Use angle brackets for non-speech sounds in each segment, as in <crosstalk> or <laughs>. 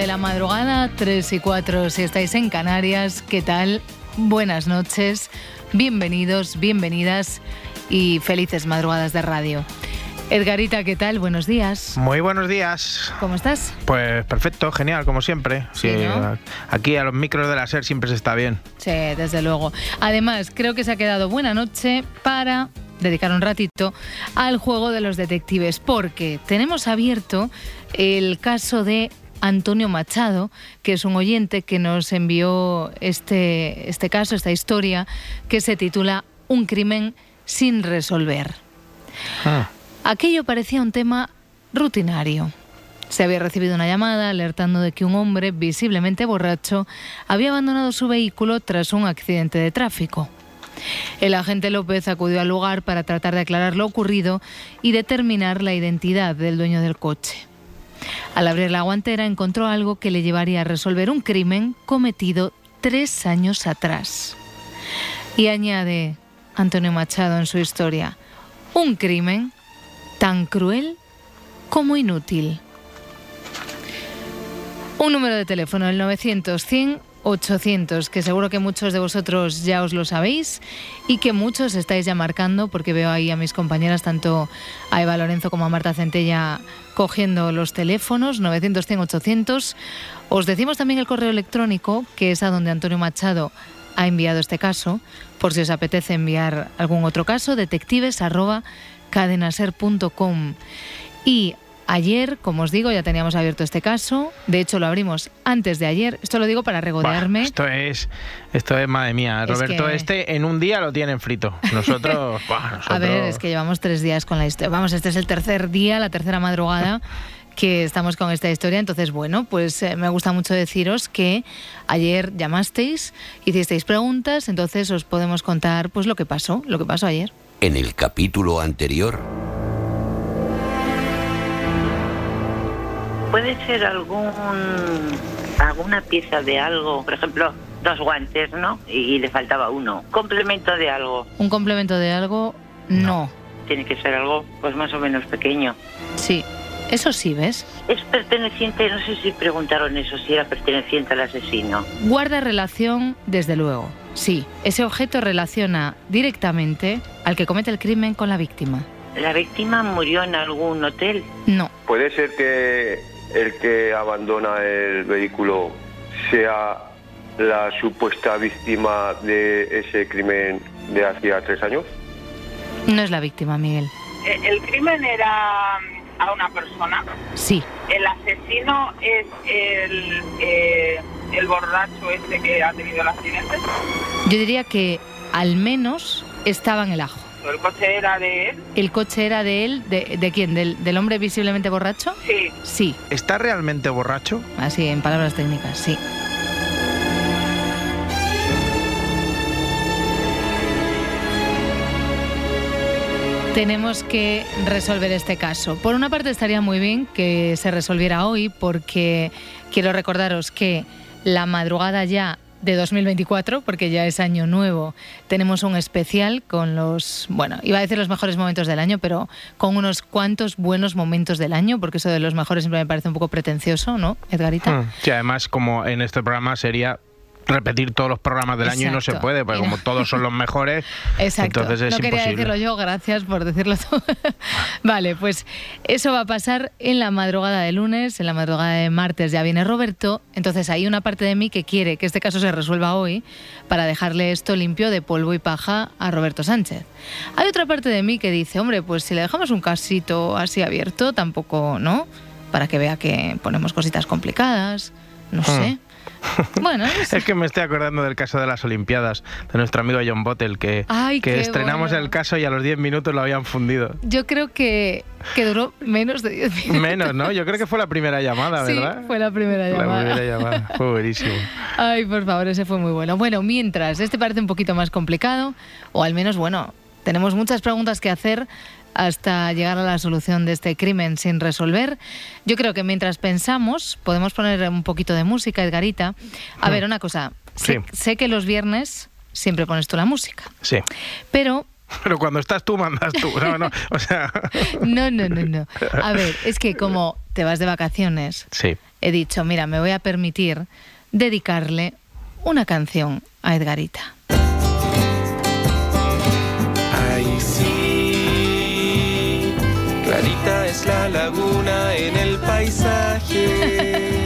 De la madrugada, tres y cuatro si estáis en Canarias. ¿Qué tal? Buenas noches, bienvenidos, bienvenidas y felices madrugadas de radio. Edgarita, ¿qué tal? Buenos días. Muy buenos días. ¿Cómo estás? Pues perfecto, genial, como siempre. Sí, ¿no? Aquí a los micros de la SER siempre se está bien. Sí, desde luego. Además, creo que se ha quedado buena noche para dedicar un ratito al juego de los detectives, porque tenemos abierto el caso de Antonio Machado, que es un oyente que nos envió este, este caso, esta historia, que se titula Un crimen sin resolver. Ah, Aquello parecía un tema rutinario. Se había recibido una llamada alertando de que un hombre visiblemente borracho había abandonado su vehículo tras un accidente de tráfico. El agente López acudió al lugar para tratar de aclarar lo ocurrido y determinar la identidad del dueño del coche. Al abrir la guantera encontró algo que le llevaría a resolver un crimen cometido tres años atrás. Y añade Antonio Machado en su historia, un crimen tan cruel como inútil. Un número de teléfono, el 900 100 800, que seguro que muchos de vosotros ya os lo sabéis y que muchos estáis ya marcando, porque veo ahí a mis compañeras, tanto a Eva Lorenzo como a Marta Centella, cogiendo los teléfonos, 900 100 800. Os decimos también el correo electrónico, que es a donde Antonio Machado ha enviado este caso, por si os apetece enviar algún otro caso, detectives arroba. Y ayer, como os digo, ya teníamos abierto este caso. De hecho, lo abrimos antes de ayer. Esto lo digo para regodearme. esto es, esto es madre mía. Es Roberto, que- este en un día lo tienen frito. Nosotros. <laughs> A ver, es que llevamos tres días con la historia. Vamos, este es el tercer día, la tercera madrugada <laughs> que estamos con esta historia. Entonces, bueno, pues eh, me gusta mucho deciros que ayer llamasteis, hicisteis preguntas, entonces os podemos contar pues lo que pasó, lo que pasó ayer. En el capítulo anterior, Puede ser algún alguna pieza de algo, por ejemplo, dos guantes, ¿no? Y, le faltaba uno. Complemento de algo. Un complemento de algo, no. Tiene que ser algo, pues más o menos pequeño. Sí, eso sí, ¿ves? Es perteneciente, no sé si preguntaron eso, si era perteneciente al asesino. Guarda relación, desde luego. Sí, ese objeto relaciona directamente al que comete el crimen con la víctima. La víctima murió en algún hotel. No, Puede ser que el que abandona el vehículo sea la supuesta víctima de ese crimen de hacía tres años. no es la víctima, Miguel. Eh, El crimen era mm, a una persona. Sí, El asesino es el, eh, el borracho este que ha tenido el accidente. yo diría que al menos estaba en el ajo. El coche era de él. ¿El coche era de él? ¿De, de quién? ¿Del, del hombre visiblemente borracho? Sí. Sí, ¿Está realmente borracho? así en palabras técnicas, sí. Tenemos que resolver este caso. Por una parte estaría muy bien que se resolviera hoy porque quiero recordaros que la madrugada ya de 2024, porque ya es año nuevo, tenemos un especial con los, bueno, iba a decir los mejores momentos del año, pero con unos cuantos buenos momentos del año, porque eso de los mejores siempre me parece un poco pretencioso, ¿no, Edgarita? Hmm. Sí, además, como en este programa sería repetir todos los programas del año y no se puede, porque como todos son los mejores, <laughs> Exacto. entonces es no quería imposible. decirlo yo, gracias por decirlo tú. <laughs> vale, pues eso va a pasar en la madrugada de lunes, en la madrugada de martes ya viene Roberto, entonces hay una parte de mí que quiere que este caso se resuelva hoy para dejarle esto limpio de polvo y paja a Roberto Sánchez. Hay otra parte de mí que dice, hombre, pues si le dejamos un casito así abierto, tampoco, ¿no? Para que vea que ponemos cositas complicadas, no sé. <laughs> Bueno, no sé. Es que me estoy acordando del caso de las Olimpiadas, de nuestro amigo John Bottle, que, Ay, que estrenamos bueno. el caso y a los 10 minutos lo habían fundido. yo creo que, que duró menos de 10 minutos. Menos, ¿no? Yo creo que fue la primera llamada, Sí, ¿verdad? fue la primera La llamada. primera llamada. Fue buenísimo. <laughs> Ay, por favor, ese fue muy bueno. Bueno, mientras, este parece un poquito más complicado, o al menos, bueno, tenemos muchas preguntas que hacer hasta llegar a la solución de este crimen sin resolver. Yo creo que mientras pensamos, podemos poner un poquito de música, Edgarita. A ver, una cosa. Sé, Sí. sé que los viernes siempre pones tú la música, Sí. pero <laughs> Pero cuando estás tú, mandas tú. No, no. O sea. <laughs> no, no, no, no. A ver, es que como te vas de vacaciones, Sí. he dicho, mira, me voy a permitir dedicarle una canción a Edgarita. Clarita es la laguna en el paisaje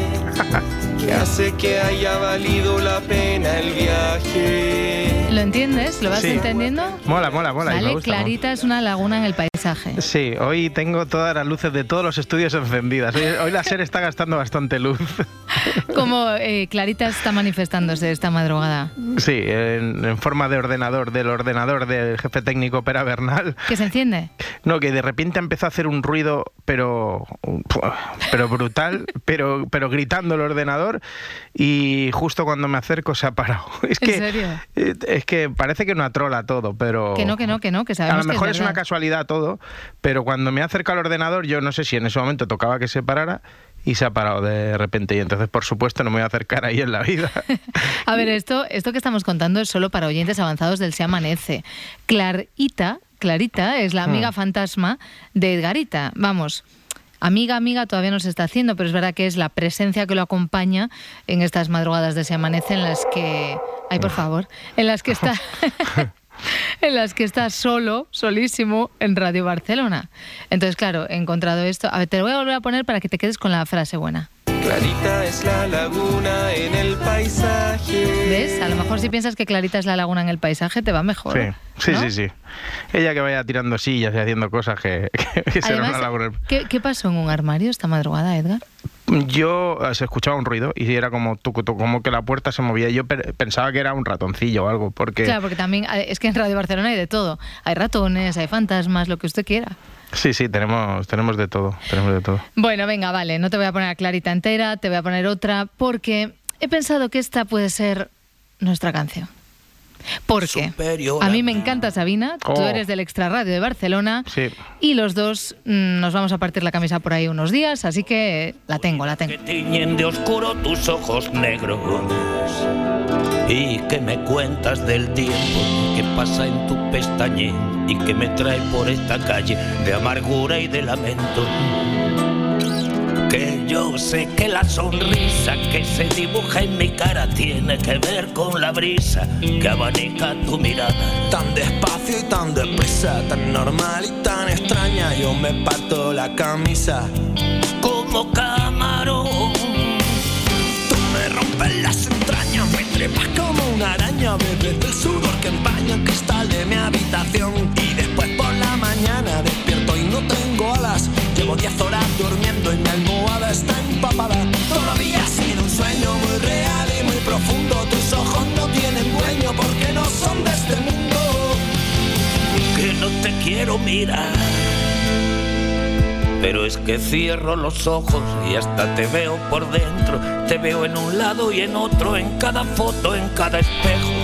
que hace que haya valido la pena el viaje. ¿Lo entiendes? ¿Lo vas Sí. entendiendo? Mola, mola, mola. Vale, gusta, Clarita es una laguna en el paisaje. Sí, hoy tengo todas las luces de todos los estudios encendidas. Hoy, hoy la SER está gastando bastante luz. <laughs> Como eh, Clarita está manifestándose esta madrugada. Sí, en, en forma de ordenador, del ordenador del jefe técnico Pera Bernal. ¿Que se enciende? No, que de repente empezó a hacer un ruido, pero, pero brutal, pero, pero gritando el ordenador y justo cuando me acerco se ha parado. <laughs> Es ¿En que, serio? eh, Es que parece que una trola todo, pero... Que no, que no, que no, que A sabemos lo mejor que es, es una casualidad todo, pero cuando me acerca al ordenador, yo no sé si en ese momento tocaba que se parara y se ha parado de repente. Y entonces, por supuesto, no me voy a acercar ahí en la vida. <laughs> A ver, esto, esto que estamos contando es solo para oyentes avanzados del Se Amanece. Clarita, Clarita es la amiga Hmm. fantasma de Edgarita. Vamos. Amiga, amiga todavía no se está haciendo, pero es verdad que es la presencia que lo acompaña en estas madrugadas de Se Amanece en las que... Ay, por favor. En las que está... <laughs> <laughs> en las que está solo, solísimo, en Radio Barcelona. Entonces, claro, he encontrado esto. A ver, te lo voy a volver a poner para que te quedes con la frase buena. Clarita es la laguna en el paisaje. ¿Ves? A lo mejor si piensas que Clarita es la laguna en el paisaje, te va mejor. Sí, sí, ¿no? sí, sí. Ella que vaya tirando sillas y haciendo cosas que, <laughs> que, que será Además, una labor. ¿qué, qué pasó en un armario esta madrugada, Edgar? Yo eh, se escuchaba un ruido y era como tucu, tucu, como que la puerta se movía. Yo pe- pensaba que era un ratoncillo o algo, porque Claro, porque también eh, es que en Radio Barcelona hay de todo. Hay ratones, hay fantasmas, lo que usted quiera. Sí, sí, tenemos, tenemos de todo, tenemos de todo. Bueno, venga, vale, no te voy a poner a Clarita entera, te voy a poner otra, porque he pensado que esta puede ser nuestra canción. Porque a mí me encanta Sabina, tú Oh. eres del Extra Radio de Barcelona Sí. y los dos mm, nos vamos a partir la camisa por ahí unos días, así que la tengo, la tengo. que tiñen de oscuro tus ojos negros y que me cuentas del tiempo que pasa en tu pestañez y que me trae por esta calle de amargura y de lamento. Que yo sé que la sonrisa que se dibuja en mi cara tiene que ver con la brisa que abanica tu mirada. Tan despacio y tan deprisa, tan normal y tan extraña, yo me parto la camisa. Como camarón. Tú me rompes las entrañas, me trepas como una araña, bebes del sudor que empaña el cristal de mi habitación. Y después por la mañana despierto y no tengo alas. Llevo 10 horas durmiendo y mi almohada está empapada. Todavía sido un sueño muy real y muy profundo. Tus ojos no tienen dueño porque no son de este mundo. que no te quiero mirar. Pero es que cierro los ojos y hasta te veo por dentro. Te veo en un lado y en otro, en cada foto, en cada espejo.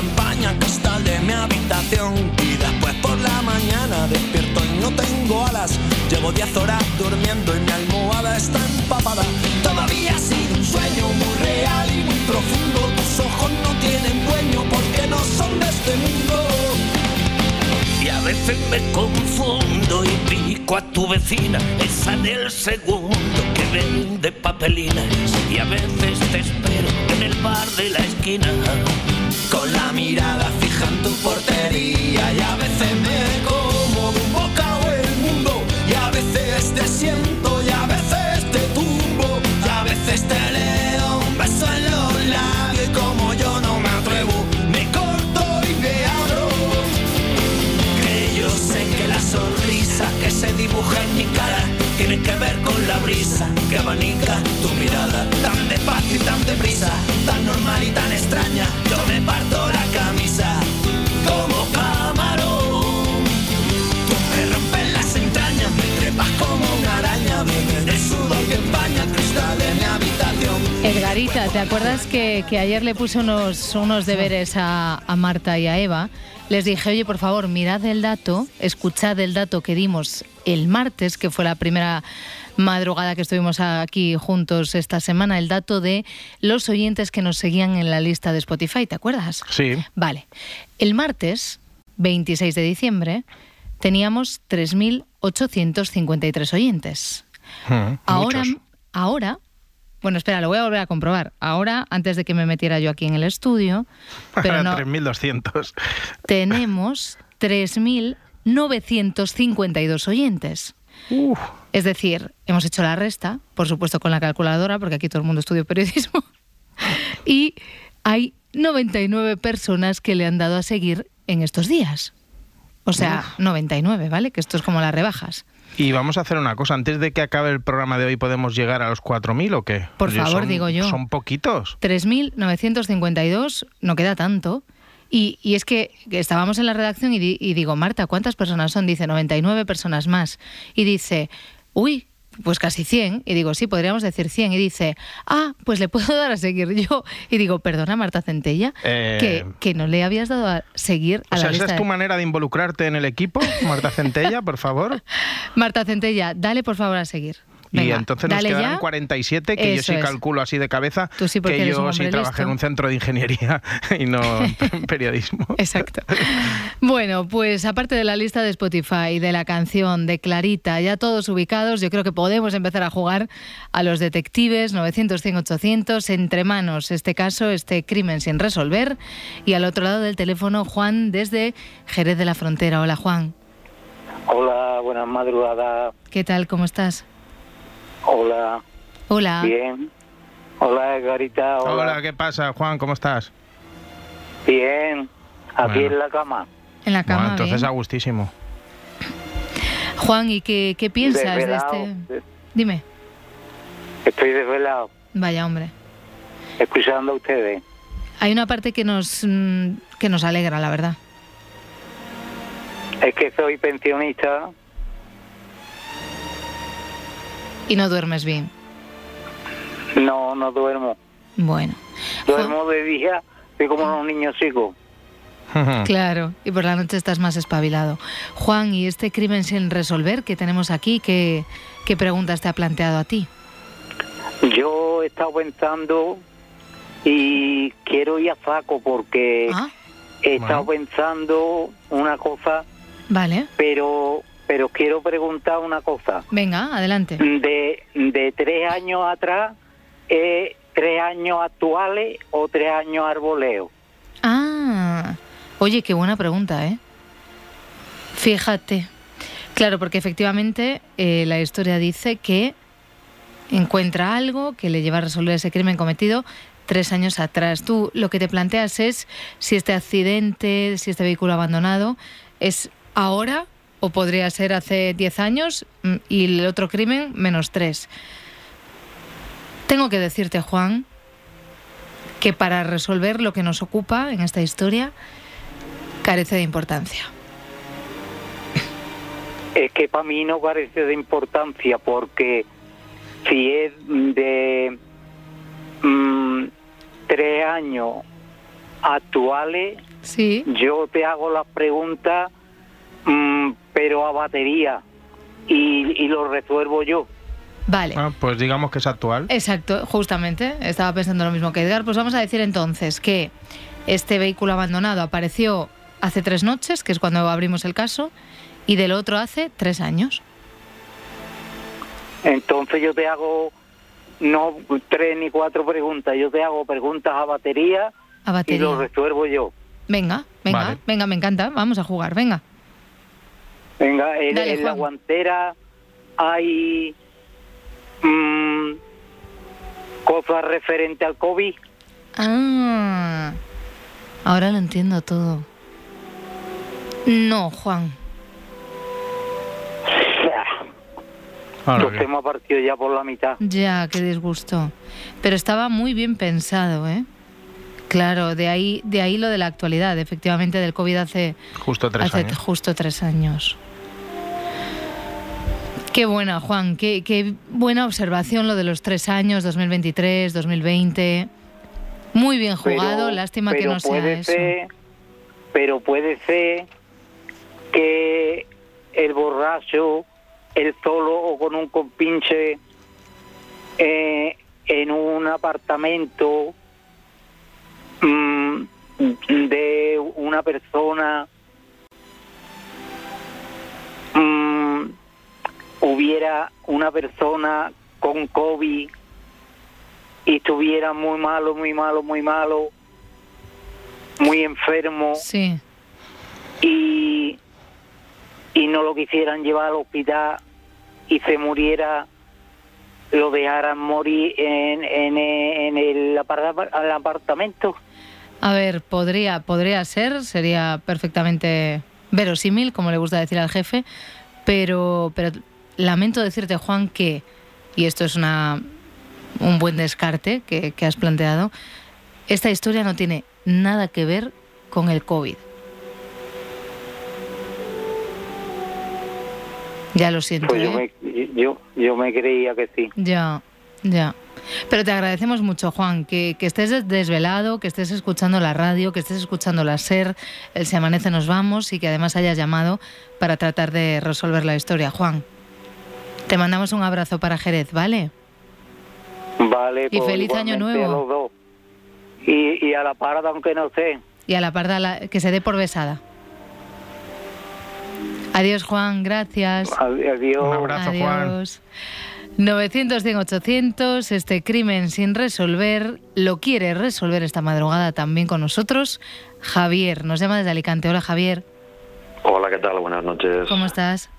El cristal de mi habitación. Y después por la mañana despierto y no tengo alas. Llevo 10 horas durmiendo y mi almohada está empapada. Todavía ha sido un sueño muy real y muy profundo. Tus ojos no tienen dueño porque no son de este mundo. y a veces me confundo y pico a tu vecina, esa del segundo que vende papelines. Y a veces te espero en el bar de la esquina. Con la mirada fija en tu portería. Y a veces me como de un bocado el mundo. Y a veces te siento y a veces te tumbo. Y a veces te leo un beso en los labios y como yo no me atrevo. Me corto y me abro. Que yo sé que la sonrisa que se dibuja en mi cara tiene que ver con la brisa. Que abanica tu mirada tan despacio y tan deprisa tan normal y tan extraña Edgarita, ¿te acuerdas que, ayer le puse unos, unos deberes a Marta y a Eva? Les dije, oye, por favor, mirad el dato, escuchad el dato que dimos el martes, que fue la primera madrugada que estuvimos aquí juntos esta semana, el dato de los oyentes que nos seguían en la lista de Spotify, ¿te acuerdas? Sí. Vale. El martes, 26 de diciembre, teníamos 3.853 oyentes. Mm, Ahora, muchos. ahora, bueno, espera, lo voy a volver a comprobar. Ahora, antes de que me metiera yo aquí en el estudio, <laughs> pero no, 3.200. tenemos 3.952 oyentes. Uf. Es decir, hemos hecho la resta, por supuesto con la calculadora, porque aquí todo el mundo estudia periodismo, <laughs> y hay 99 personas que le han dado a seguir en estos días. O sea, 99, ¿vale? Que esto es como las rebajas. Y vamos a hacer una cosa, antes de que acabe el programa de hoy, ¿podemos llegar a los 4.000 o qué? Por Oye, favor, son- digo yo. Son poquitos. 3.952, no queda tanto. Y, y es que estábamos en la redacción y, di- y digo, Marta, ¿cuántas personas son? Dice, 99 personas más. Y dice, uy, pues casi 100. Y digo, sí, podríamos decir 100. Y dice, ah, pues le puedo dar a seguir <laughs> yo. Y digo, perdona, Marta Centella, Eh, que, que no le habías dado a seguir a O sea, ¿esa es tu de- manera de involucrarte en el equipo, Marta Centella, por favor? <laughs> Marta Centella, dale por favor a seguir. Y entonces nos quedarán ya. 47, que yo sí es. calculo así de cabeza, Tú sí, porque que yo sí trabajé en un centro de ingeniería <laughs> y no en <laughs> periodismo. Exacto. Bueno, pues aparte de la lista de Spotify, de la canción, de Clarita, ya todos ubicados, yo creo que podemos empezar a jugar a los detectives 900, 100, 800, entre manos este caso, este crimen sin resolver. Y al otro lado del teléfono, Juan desde Jerez de la Frontera. Hola, Juan. Hola, buenas madrugadas. ¿Qué tal? ¿Cómo estás? Hola, Hola. bien. Hola, Garita. Hola. Hola, ¿qué pasa, Juan? ¿Cómo estás? Bien. Aquí Bueno. en la cama. En la Bueno, cama, entonces bien. a gustísimo. Juan, ¿y qué, qué piensas de este...? Dime. Estoy desvelado, Vaya, hombre. escuchando a ustedes. Hay una parte que nos, mm, que nos alegra, la verdad. Es que soy pensionista. Y no duermes bien. No, no duermo. Bueno. Duermo de día, soy como unos niños chicos. <laughs> Claro, y por la noche estás más espabilado. Juan, ¿y este crimen sin resolver que tenemos aquí, qué, qué preguntas te ha planteado a ti? Yo he estado pensando y quiero ir a saco porque Ah, he estado Bueno. pensando una cosa, vale. pero pero quiero preguntar una cosa. Venga, adelante. de, de tres años atrás, eh, tres años actuales o tres años arboleo. Ah, oye, qué buena pregunta, ¿eh? Fíjate. Claro, porque efectivamente eh, la historia dice que encuentra algo que le lleva a resolver ese crimen cometido tres años atrás. Tú lo que te planteas es si este accidente, si este vehículo abandonado es ahora o podría ser hace 10 años mm, y el otro crimen menos tres. Tengo que decirte, Juan, que para resolver lo que nos ocupa en esta historia carece de importancia. Es que para mí no carece de importancia porque si es de mm, tres años actuales, Sí, yo te hago las preguntas, mm, pero a batería y, y lo resuelvo yo. vale. Ah, pues digamos que es actual. Exacto, justamente. Estaba pensando lo mismo que Edgar. Pues vamos a decir entonces que este vehículo abandonado apareció hace tres noches, que es cuando abrimos el caso, y del otro hace tres años. Entonces yo te hago no tres ni cuatro preguntas, yo te hago preguntas a batería, A y batería. lo resuelvo yo. Venga, venga, Vale. venga, me encanta. Vamos a jugar, venga. Venga, en, Dale, en la guantera hay mm, cosas referentes al COVID. Ah, ahora lo entiendo todo. No, Juan. Los temas partido ya por la mitad. Ya, qué disgusto. Pero estaba muy bien pensado, ¿eh? Claro, de ahí, de ahí lo de la actualidad, efectivamente, del COVID hace, Justo tres hace años. justo tres años. Qué buena, Juan, qué, qué buena observación lo de los tres años, 2023, 2020. Muy bien jugado, Pero- lástima que no sea puede eso. Ser, pero puede ser que el borracho, el solo o con un compinche eh, en un apartamento mm, de una persona mm, hubiera una persona con COVID y estuviera muy malo, muy malo, muy malo, muy enfermo Sí, y, y no lo quisieran llevar al hospital y se muriera, lo dejaran morir en, en, en el, apar- el apartamento. a ver, podría, podría ser, sería perfectamente verosímil, como le gusta decir al jefe, pero, pero lamento decirte, Juan, que, y esto es una, un buen descarte que, que has planteado, esta historia no tiene nada que ver con el COVID. Ya lo siento. Pues yo ¿eh? me, yo, yo me creía que sí. Ya, ya. Pero te agradecemos mucho, Juan, que, que estés des- desvelado, que estés escuchando la radio, que estés escuchando la SER, el Se Amanece Nos Vamos y que además hayas llamado para tratar de resolver la historia, Juan. Te mandamos un abrazo para Jerez, ¿vale? Vale, Y pues feliz año nuevo. A los dos. Y, y a la parada, aunque no sé. Y a la parda la- que se dé por besada. Adiós, Juan, gracias. Adiós. Un abrazo, Juan. Adiós. 900 100 800, este crimen sin resolver, lo quiere resolver esta madrugada también con nosotros. Javier, nos llama desde Alicante. Hola Javier, Hola, ¿qué tal? Buenas noches. ¿cómo estás?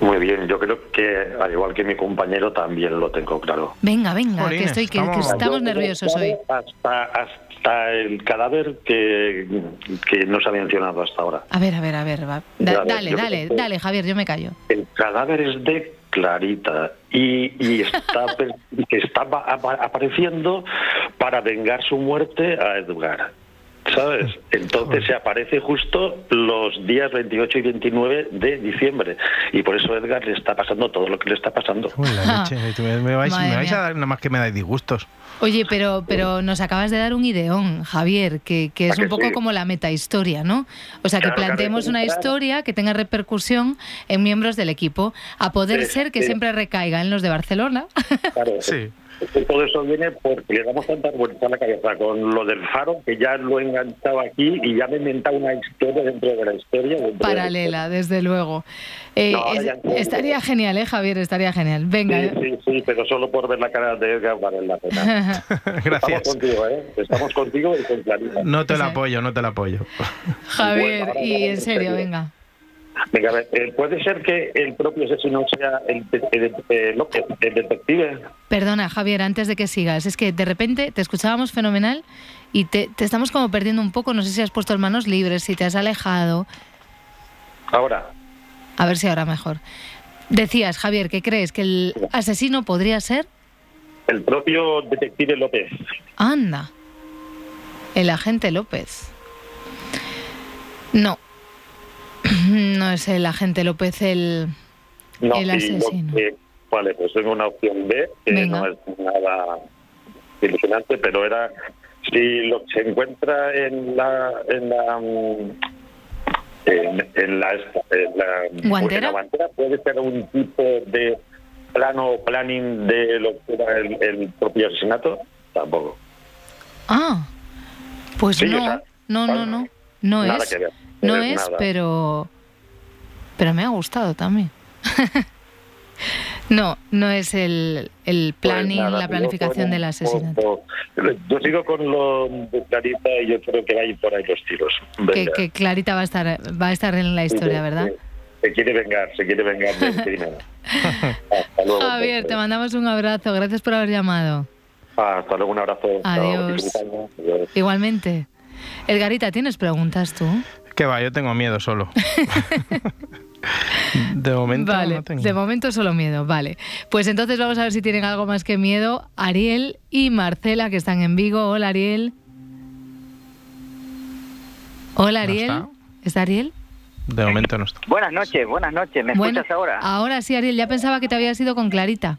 Muy bien, yo creo que al igual que mi compañero también lo tengo claro. Venga, venga, que estoy que, que estamos- estamos Yo nerviosos hoy. Hasta, hasta el cadáver que, que no se ha mencionado hasta ahora. A ver, a ver, a ver, va. Da- Ya, dale, dale, que- dale, Javier, yo me callo. El cadáver es de Clarita y, y está, <laughs> que está apa- apa- apareciendo para vengar su muerte a Edgar. ¿Sabes? Entonces se aparece justo los días 28 y 29 de diciembre. Y por eso Edgar le está pasando todo lo que le está pasando. Uy, la <laughs> leche, me, vais, me a dar nada más que me dais disgustos. Oye, pero, pero nos acabas de dar un ideón, Javier, que, que es ¿A que un poco sí? como la metahistoria, ¿no? O sea, que Claro, planteemos una historia que tenga repercusión en miembros del equipo, a poder Sí, ser que sí. siempre recaiga en los de Barcelona. Claro, Sí. Es que todo eso viene porque le damos tantas vueltas a la cabeza con lo del faro que ya lo he enganchado aquí y ya me he inventado una historia dentro de la historia. de la Paralela, desde luego. Eh, No, es- estaría genial, ¿eh, Javier? Estaría genial. Venga. Sí, sí, sí, pero solo por ver la cara de Edgar vale la pena. <laughs> Estamos Gracias. contigo, ¿eh? Estamos contigo y con Clarita. No te sea- apoyo, no te lo apoyo. Javier, Bueno, y en serio. venga. Venga, a ver, eh, ¿puede ser que el propio asesino sea el, el- el- López, el detective? Perdona, Javier, antes de que sigas, es que de repente te escuchábamos fenomenal y te, te estamos como perdiendo un poco. No sé si has puesto las manos libres, si te has alejado. Ahora, A ver si ahora mejor. Decías, Javier, ¿qué crees? ¿Que el asesino podría ser? el propio detective López. Anda. El agente López. No. No es el agente López el... No, El asesino. que- vale, pues tengo una opción B, que Venga. no es nada ilusionante, pero era si lo que se encuentra en la en la mm, en, en la, en la- ¿Guantera? en la guantera puede ser un tipo de plano o planning de lo que era el, el propio asesinato tampoco Ah, pues Sí, o no, sea, no, no, no, no nada es, que ver, no es es, nada. pero, pero me ha gustado también. <laughs> No, no es el, el Pues planning, nada, la planificación del asesinato. Yo sigo con lo de Clarita y yo creo que va a ir por ahí los tiros. Que, que Clarita va a estar va a estar en la historia, ¿verdad? Se quiere vengar, se quiere vengar del <laughs> crimen. Hasta luego. Javier, te entonces. mandamos un abrazo. Gracias por haber llamado. Hasta luego, un abrazo. Adiós. Adiós. Igualmente. Edgarita, ¿tienes preguntas tú? Que va, yo tengo miedo solo. <laughs> de momento vale, no tengo. de momento solo miedo, vale. Pues entonces vamos a ver si tienen algo más que miedo. Ariel y Marcela, que están en Vigo. Hola, Ariel. Hola, Ariel. está? ¿Está Ariel? De momento no está. Buenas noches, buenas noches. ¿Me Bueno, escuchas ahora? Ahora sí, Ariel. Ya pensaba que te habías ido con Clarita.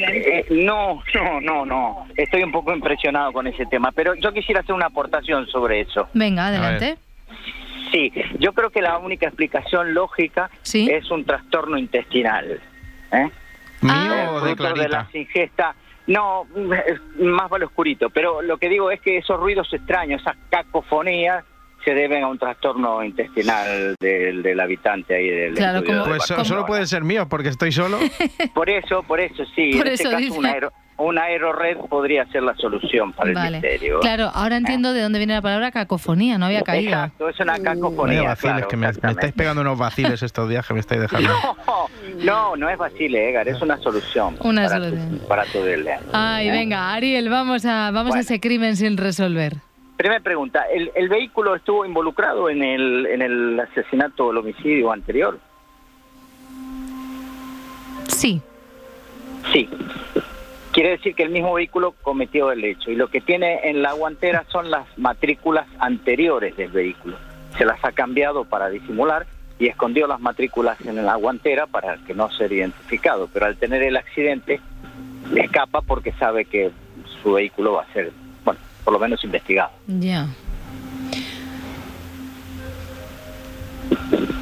Eh, no, no, no, no. Estoy un poco impresionado con ese tema, pero yo quisiera hacer una aportación sobre eso. Venga, adelante. Sí, yo creo que la única explicación lógica es un trastorno intestinal. ¿eh? ¿Mío Ah. o de de las ingestas. No, es más vale oscurito, pero lo que digo es que esos ruidos extraños, esas cacofonías, se deben a un trastorno intestinal del, del habitante ahí del Claro, de Pues so- solo puede ser mío porque estoy solo. <laughs> Por eso, por eso, sí. Por en este eso caso, dice. una, aero, una aerored podría ser la solución para el misterio. Claro, ahora entiendo de dónde viene la palabra cacofonía. No había caído. Exacto, es una Vaya cacofonía. vaciles, claro, que me, estáis pegando unos vaciles estos días que me estáis dejando. <laughs> No, no, no es vacile, Edgar, es una solución. Una para solución. Tu, para tu. Ay, ¿Eh? venga, Ariel, vamos a vamos a ese crimen sin resolver. Primera pregunta, ¿el, el vehículo estuvo involucrado en el, en el asesinato o el homicidio anterior? Sí, Sí. Quiere decir que el mismo vehículo cometió el hecho y lo que tiene en la guantera son las matrículas anteriores del vehículo. Se las ha cambiado para disimular y escondió las matrículas en la guantera para que no ser identificado, pero al tener el accidente escapa porque sabe que su vehículo va a ser, por lo menos investigado. ya.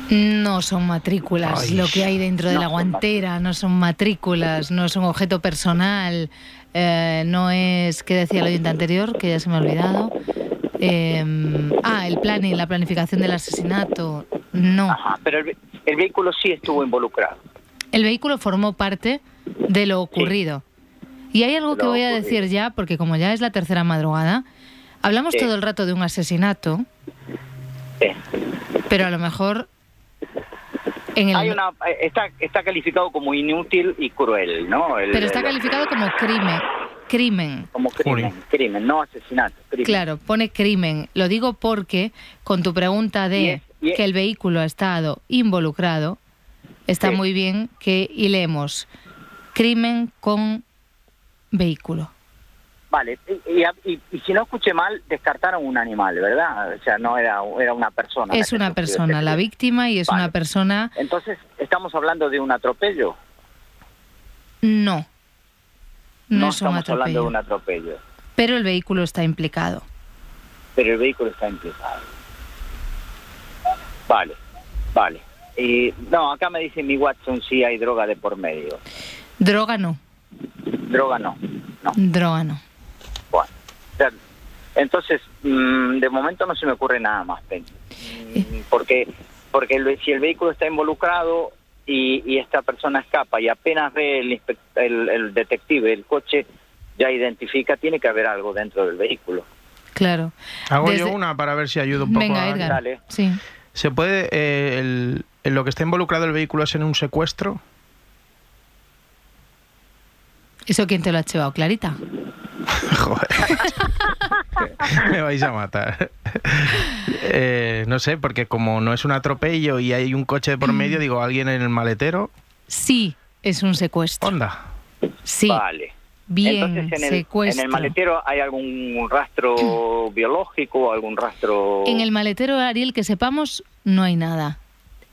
No son matrículas Ay. lo que hay dentro de No la son guantera, no son matrículas, no es un objeto personal, eh, no es, ¿qué decía el oyente anterior? Que ya se me ha olvidado. Eh, ah, el planning, la planificación del asesinato. No. Ajá, pero el vehículo sí estuvo involucrado. El vehículo formó parte de lo ocurrido. Y hay algo que voy a ocurrido. decir ya, porque como ya es la tercera madrugada, hablamos Sí. todo el rato de un asesinato, Sí. pero a lo mejor en el... Hay una, eh, está, está calificado como inútil y cruel, ¿no? El- pero está el- calificado como crimen. Crimen. como crimen, crimen, no asesinato, crimen. Claro, pone crimen. Lo digo porque con tu pregunta de que el vehículo ha estado involucrado, está Sí. muy bien que hilemos crimen con vehículo. Vale, y, y- y- si no escuché mal, descartaron un animal, ¿verdad? O sea, no era, era una persona. Es una sufrió persona, este la víctima, y es Vale. una persona... Entonces, ¿estamos hablando de un atropello? No. No, No es un estamos hablando de atropello. un atropello, Pero el vehículo está implicado. pero el vehículo está implicado. Vale, vale. Y, no, acá me dice mi Watson si hay droga de por medio. Droga no. Droga no. Droga no. Bueno, o sea, entonces, mm, de momento no se me ocurre nada más, Penny. Mm, Porque, porque el- si el vehículo está involucrado y, y esta persona escapa y apenas ve el, inspec- el, el detective el coche, ya identifica, tiene que haber algo dentro del vehículo. Claro. Hago Desde- yo una para ver si ayudo un poco Venga, a- Edgar. Dale. Sí. ¿Se puede, eh, el- en lo que está involucrado el vehículo es en un secuestro? ¿Eso quién te lo ha llevado? ¿Clarita? <laughs> Joder. <laughs> Me vais a matar. Eh, no sé, porque como no es un atropello y hay un coche de por Mm. medio, digo, alguien en el maletero. Sí, es un secuestro. Onda. Sí. Vale. Bien, Entonces, en el, secuestro. en el maletero hay algún rastro biológico, algún rastro... En el maletero, Ariel, que sepamos, no hay nada.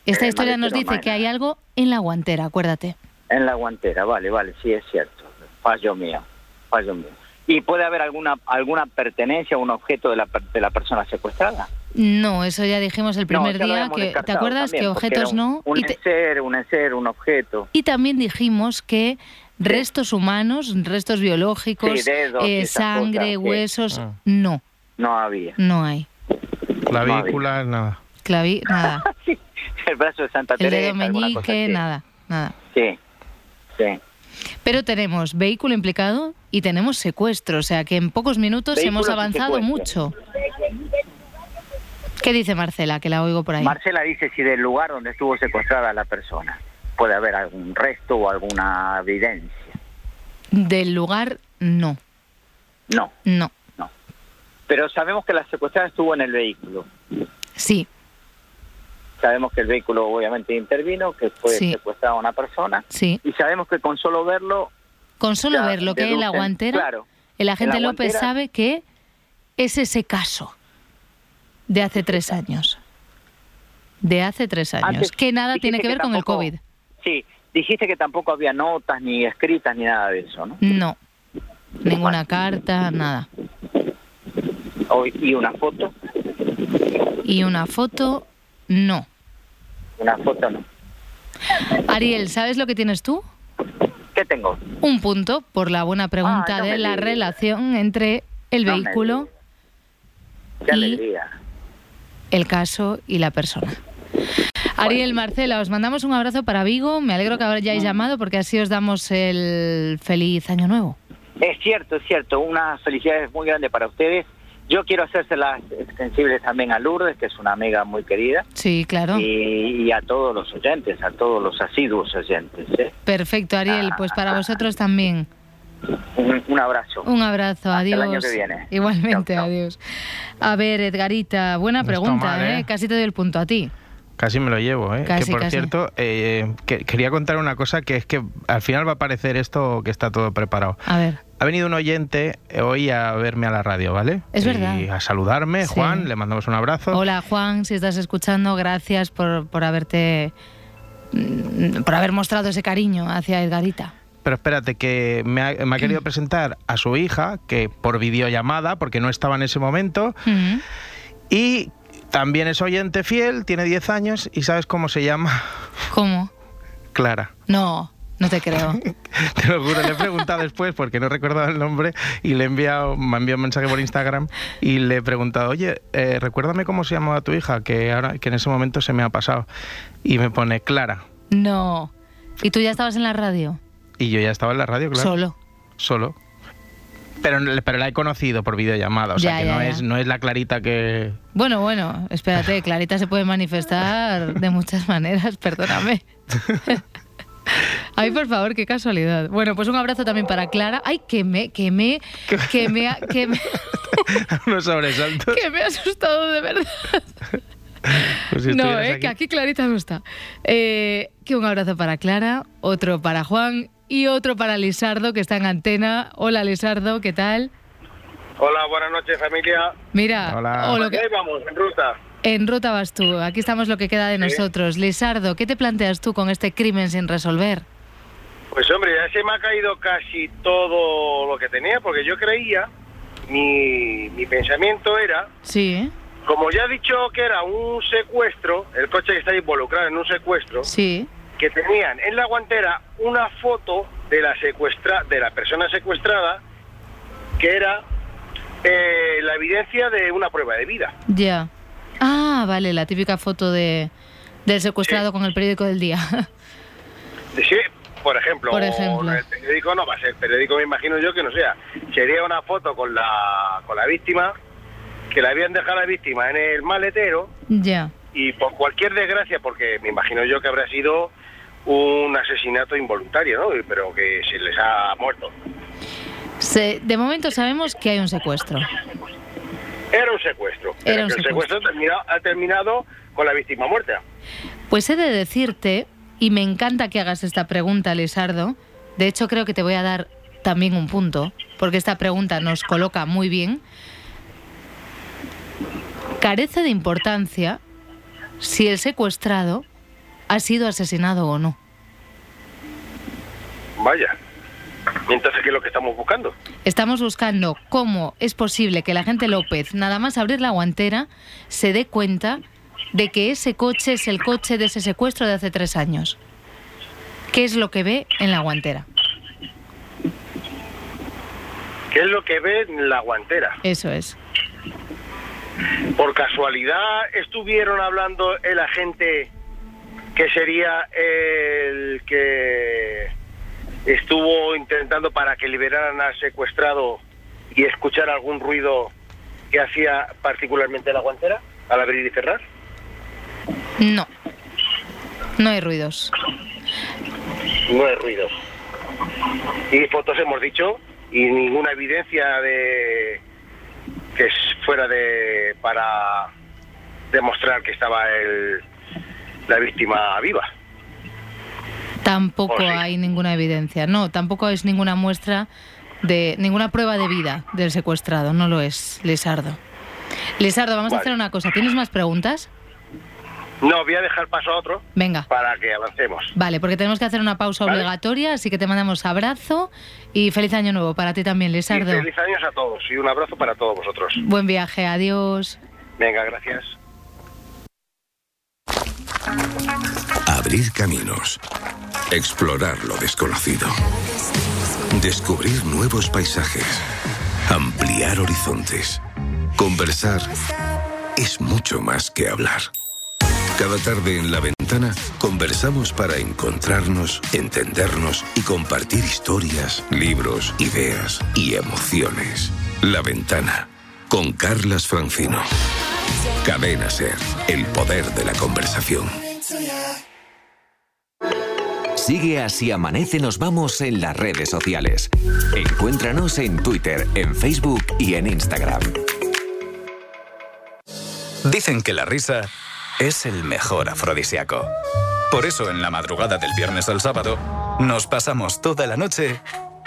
Esta historia nos dice no hay que hay algo en la guantera, acuérdate. En la guantera, vale, vale, sí es cierto. Fallo mío, fallo mío. ¿Y puede haber alguna alguna pertenencia, un objeto de la, de la persona secuestrada? No, eso ya dijimos el primer No, día, que ¿te acuerdas también, que objetos un- no? Un Y, te- enser, un enser, un objeto. y también dijimos que restos humanos, restos biológicos, Sí, dedos y eh, sangre, cosas, sí. huesos, Ah. no, No había. no hay. Clavícula, nada. Clavi, nada. <laughs> El brazo de Santa El Teresa. dedo alguna cosa meñique, nada. Sí. Sí. Pero tenemos vehículo implicado y tenemos secuestro, o sea que en pocos minutos Vehículos hemos avanzado mucho. ¿Qué dice Marcela? Que la oigo por ahí. Marcela dice si del lugar donde estuvo secuestrada la persona puede haber algún resto o alguna evidencia. Del lugar, no. No, No. pero sabemos que la secuestrada estuvo en el vehículo. Sí, Sabemos que el vehículo obviamente intervino, que fue Sí. secuestrada una persona. sí. Y sabemos que con solo verlo, Con solo Ya, ver lo que es la guantera, claro. el agente la López guantera- sabe que es ese caso de hace tres años. De hace tres años. Antes que nada tiene que ver con el COVID. Sí, dijiste que tampoco había notas ni escritas ni nada de eso, ¿no? No. Ninguna carta, nada. Y una foto, Y una foto, no. Una foto no. Ariel, ¿sabes lo que tienes tú? ¿Qué tengo? Un punto por la buena pregunta Ay, no de la relación entre el No vehículo, Qué Y- el caso y la persona. Ariel, Marcela, os mandamos un abrazo para Vigo. Me alegro que hayáis llamado porque así os damos el feliz año nuevo. Es cierto, es cierto. Una felicidad muy grande para ustedes. Yo quiero hacérselas extensibles también a Lourdes, que es una amiga muy querida, Sí, claro. y, y a todos los oyentes, a todos los asiduos oyentes. ¿eh? Perfecto, Ariel. Pues para vosotros también. Un, un abrazo. Un abrazo, Hasta adiós. el año que viene. Igualmente, adiós. A ver, Edgarita, buena pregunta, mal, ¿eh? ¿eh? Casi te doy el punto a ti. Casi me lo llevo, ¿eh? Casi, que por casi. cierto, eh, que- quería contar una cosa que es que al final va a parecer esto que está todo preparado. A ver. Ha venido un oyente eh, hoy a verme a la radio, ¿vale? Es Y verdad. a saludarme, Sí. Juan, le mandamos un abrazo. Hola, Juan, si estás escuchando, gracias por, por haberte. mm, por haber mostrado ese cariño hacia Edgarita. Pero espérate, que me ha, me ha querido presentar a su hija, que por videollamada, porque no estaba en ese momento, Mm. y también es oyente fiel, tiene 10 años, y ¿sabes cómo se llama? ¿Cómo? Clara. No, no te creo. <laughs> Te lo juro, le he preguntado después porque no recordaba el nombre y le he enviado, me ha enviado un mensaje por Instagram y le he preguntado, oye, eh, recuérdame cómo se llamaba tu hija, que ahora que en ese momento se me ha pasado. Y me pone Clara. No. ¿Y tú ya estabas en la radio? Y yo ya estaba en la radio, claro. Solo. Solo. Pero, pero la he conocido por videollamada, o sea Ya, que ya, no, ya. Es, no es la clarita que... Bueno, bueno, espérate, <laughs> Clarita se puede manifestar de muchas maneras, perdóname. <laughs> Ay, por favor, qué casualidad. Bueno, pues un abrazo también para Clara. Ay, que me, que me, que me, ha- que me, <laughs> Unos sobresaltos. que me ha asustado de verdad. Pues si no, eh, aquí. que aquí Clarita no está. Eh, que un abrazo para Clara, otro para Juan y otro para Lisardo, que está en antena. Hola, Lisardo, ¿qué tal? Hola, buenas noches familia. Mira, o lo que- Ahí vamos, en ruta. En ruta vas tú, aquí estamos lo que queda de nosotros. Lisardo, ¿qué te planteas tú con este crimen sin resolver? Pues hombre, ya se me ha caído casi todo lo que tenía, porque yo creía, mi, mi pensamiento era, Sí, como ya he dicho que era un secuestro, el coche que está involucrado en un secuestro, Sí. que tenían en la guantera una foto de la secuestra de la persona secuestrada, que era eh, la evidencia de una prueba de vida. Ya. Ah, vale, la típica foto de del secuestrado con el periódico del día. <laughs> Sí, por ejemplo, Por ejemplo. el periódico no va a ser periódico, me imagino yo que no sea. Sería una foto con la, con la víctima, que la habían dejado a la víctima en el maletero ya. y por cualquier desgracia, porque me imagino yo que habrá sido un asesinato involuntario, ¿no? Pero que se les ha muerto. Se- de momento sabemos que hay un secuestro. Era un secuestro. Era un que el secuestro ha terminado con la víctima muerta. Pues he de decirte, y me encanta que hagas esta pregunta, Lisardo, de hecho creo que te voy a dar también un punto, porque esta pregunta nos coloca muy bien, carece de importancia si el secuestrado ha sido asesinado o no. Vaya. Entonces, ¿qué es lo que estamos buscando? Estamos buscando cómo es posible que el agente López, nada más abrir la guantera, se dé cuenta de que ese coche es el coche de ese secuestro de hace tres años. ¿Qué es lo que ve en la guantera? ¿Qué es lo que ve en la guantera? Eso es. Por casualidad estuvieron hablando el agente que sería el que estuvo intentando para que liberaran al secuestrado y escuchar algún ruido que hacía particularmente la guantera al abrir y cerrar? No. No hay ruidos. No hay ruidos. Y fotos hemos dicho y ninguna evidencia de que es fuera de para demostrar que estaba el, la víctima viva. Tampoco ¿O sí? hay ninguna evidencia. No, tampoco es ninguna muestra de ninguna prueba de vida del secuestrado. No lo es, Lisardo. Lisardo, vamos a hacer una cosa. ¿Tienes más preguntas? No, voy a dejar paso a otro Venga. para que avancemos. Vale, porque tenemos que hacer una pausa Vale. obligatoria, así que te mandamos abrazo y feliz año nuevo para ti también, Y Lisardo. feliz años a todos y un abrazo para todos vosotros. Buen viaje, adiós. Venga, gracias. Abrir caminos. Explorar lo desconocido. Descubrir nuevos paisajes. Ampliar horizontes. Conversar es mucho más que hablar. Cada tarde en la ventana conversamos para encontrarnos, entendernos y compartir historias, libros, ideas y emociones. La ventana con Carlas Francino. Cadena Ser, el poder de la conversación. Sigue así amanece nos vamos en las redes sociales. Encuéntranos en Twitter, en Facebook y en Instagram. Dicen que la risa es el mejor afrodisíaco. Por eso en la madrugada del viernes al sábado nos pasamos toda la noche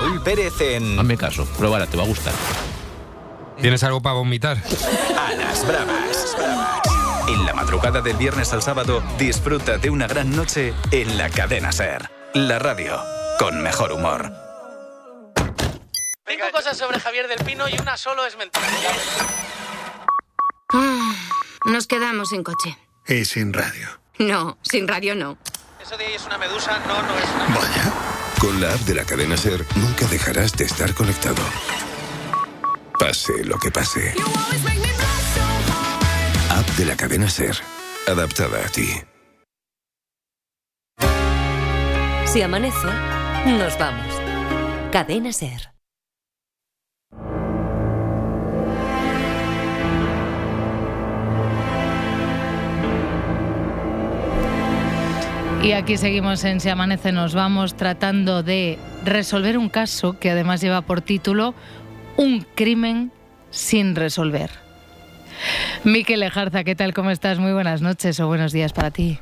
Raúl Pérez en. Hazme caso, pruébala, te va a gustar. ¿Tienes algo para vomitar? A las bravas. En la madrugada del viernes al sábado, disfruta de una gran noche en la cadena Ser. La radio con mejor humor. Cinco cosas sobre Javier del Pino y una solo es mentira. Ah, nos quedamos sin coche. Y sin radio. No, sin radio no. Eso de ahí es una medusa, no, no es una Con la app de la cadena Ser nunca dejarás de estar conectado. Pase lo que pase. App de la cadena Ser. Adaptada a ti. Si amanece, nos vamos. Cadena Ser. Y aquí seguimos en Si Amanece Nos Vamos tratando de resolver un caso que además lleva por título Un crimen sin resolver. Miquel Lejarza, ¿qué tal? ¿Cómo estás? Muy buenas noches o buenos días para ti.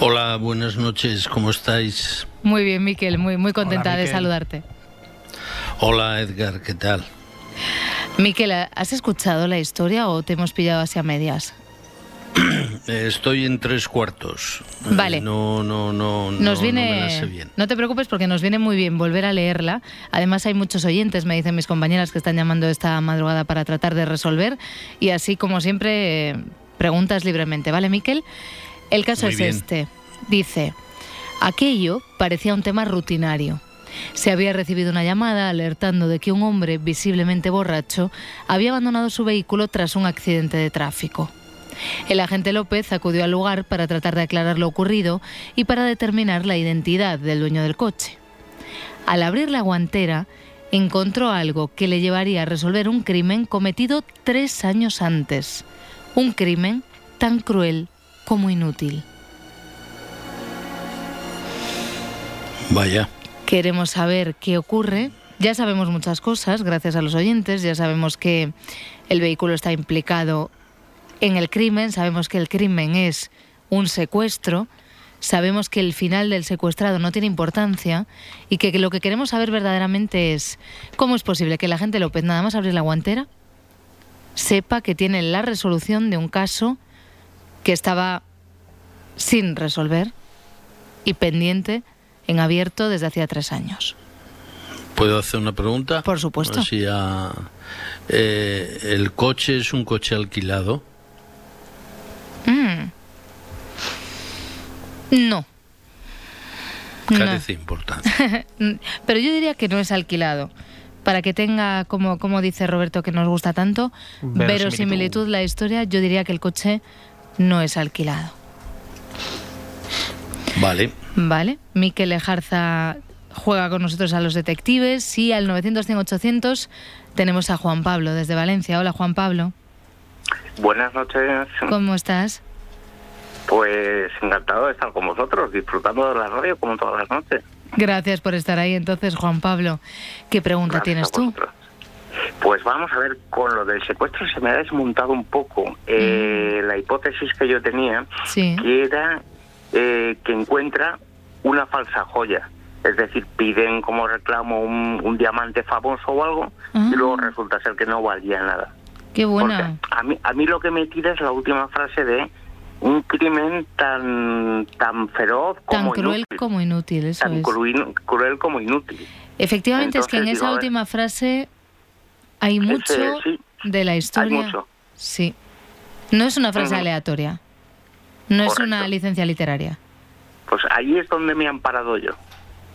Hola, buenas noches, ¿cómo estáis? Muy bien, Miquel, muy, muy contenta Hola, de saludarte. Hola, Edgar, ¿qué tal? Miquel, ¿has escuchado la historia o te hemos pillado hacia medias? Estoy en tres cuartos. Eh, Vale. No, no, no, Nos no, no viene, me la sé bien. no te preocupes porque nos viene muy bien volver a leerla. Además hay muchos oyentes, me dicen mis compañeras que están llamando esta madrugada para tratar de resolver y así como siempre preguntas libremente, ¿vale, Miquel? El caso Muy es bien. este. Dice, aquello parecía un tema rutinario. Se había recibido una llamada alertando de que un hombre visiblemente borracho había abandonado su vehículo tras un accidente de tráfico. El agente López acudió al lugar para tratar de aclarar lo ocurrido y para determinar la identidad del dueño del coche. Al abrir la guantera, encontró algo que le llevaría a resolver un crimen cometido tres años antes. Un crimen tan cruel como inútil. Vaya. Queremos saber qué ocurre. Ya sabemos muchas cosas, gracias a los oyentes. Ya sabemos que el vehículo está implicado en el crimen. Sabemos que el crimen es un secuestro. Sabemos que el final del secuestrado no tiene importancia y que lo que queremos saber verdaderamente es cómo es posible que la gente López nada más abrir la guantera sepa que tiene la resolución de un caso que estaba sin resolver y pendiente en abierto desde hacía tres años. ¿Puedo hacer una pregunta? Por supuesto. A- eh, ¿El coche es un coche alquilado? Mm. No. No. Carece importancia. <laughs> Pero yo diría que no es alquilado. Para que tenga, como, como dice Roberto, que nos gusta tanto, Verosimilitud. verosimilitud la historia, yo diría que el coche no es alquilado. Vale. Vale. Miquel Ejarza juega con nosotros a los detectives y al 900-100-800 tenemos a Juan Pablo desde Valencia. Hola Juan Pablo, Buenas noches. ¿cómo estás? Pues encantado de estar con vosotros, disfrutando de la radio como todas las noches. Gracias por estar ahí. Entonces, Juan Pablo, ¿qué pregunta tienes tú? Pues vamos a ver, con lo del secuestro se me ha desmontado un poco eh, la hipótesis que yo tenía, Mm. Sí. que era eh, que encuentra una falsa joya. Es decir, piden como reclamo un, un diamante famoso o algo y luego Ah. resulta ser que no valía nada. Qué buena. A mí, a mí lo que me tira es la última frase de un crimen tan tan feroz Tan como cruel inútil. como inútil, eso tan es. cruel, cruel como inútil. Efectivamente, es que en Entonces, esa última frase hay mucho sí, de la historia. mucho. Sí. No es una frase Ujú. aleatoria. No es Correcto. una licencia literaria. Pues ahí es donde me han parado yo.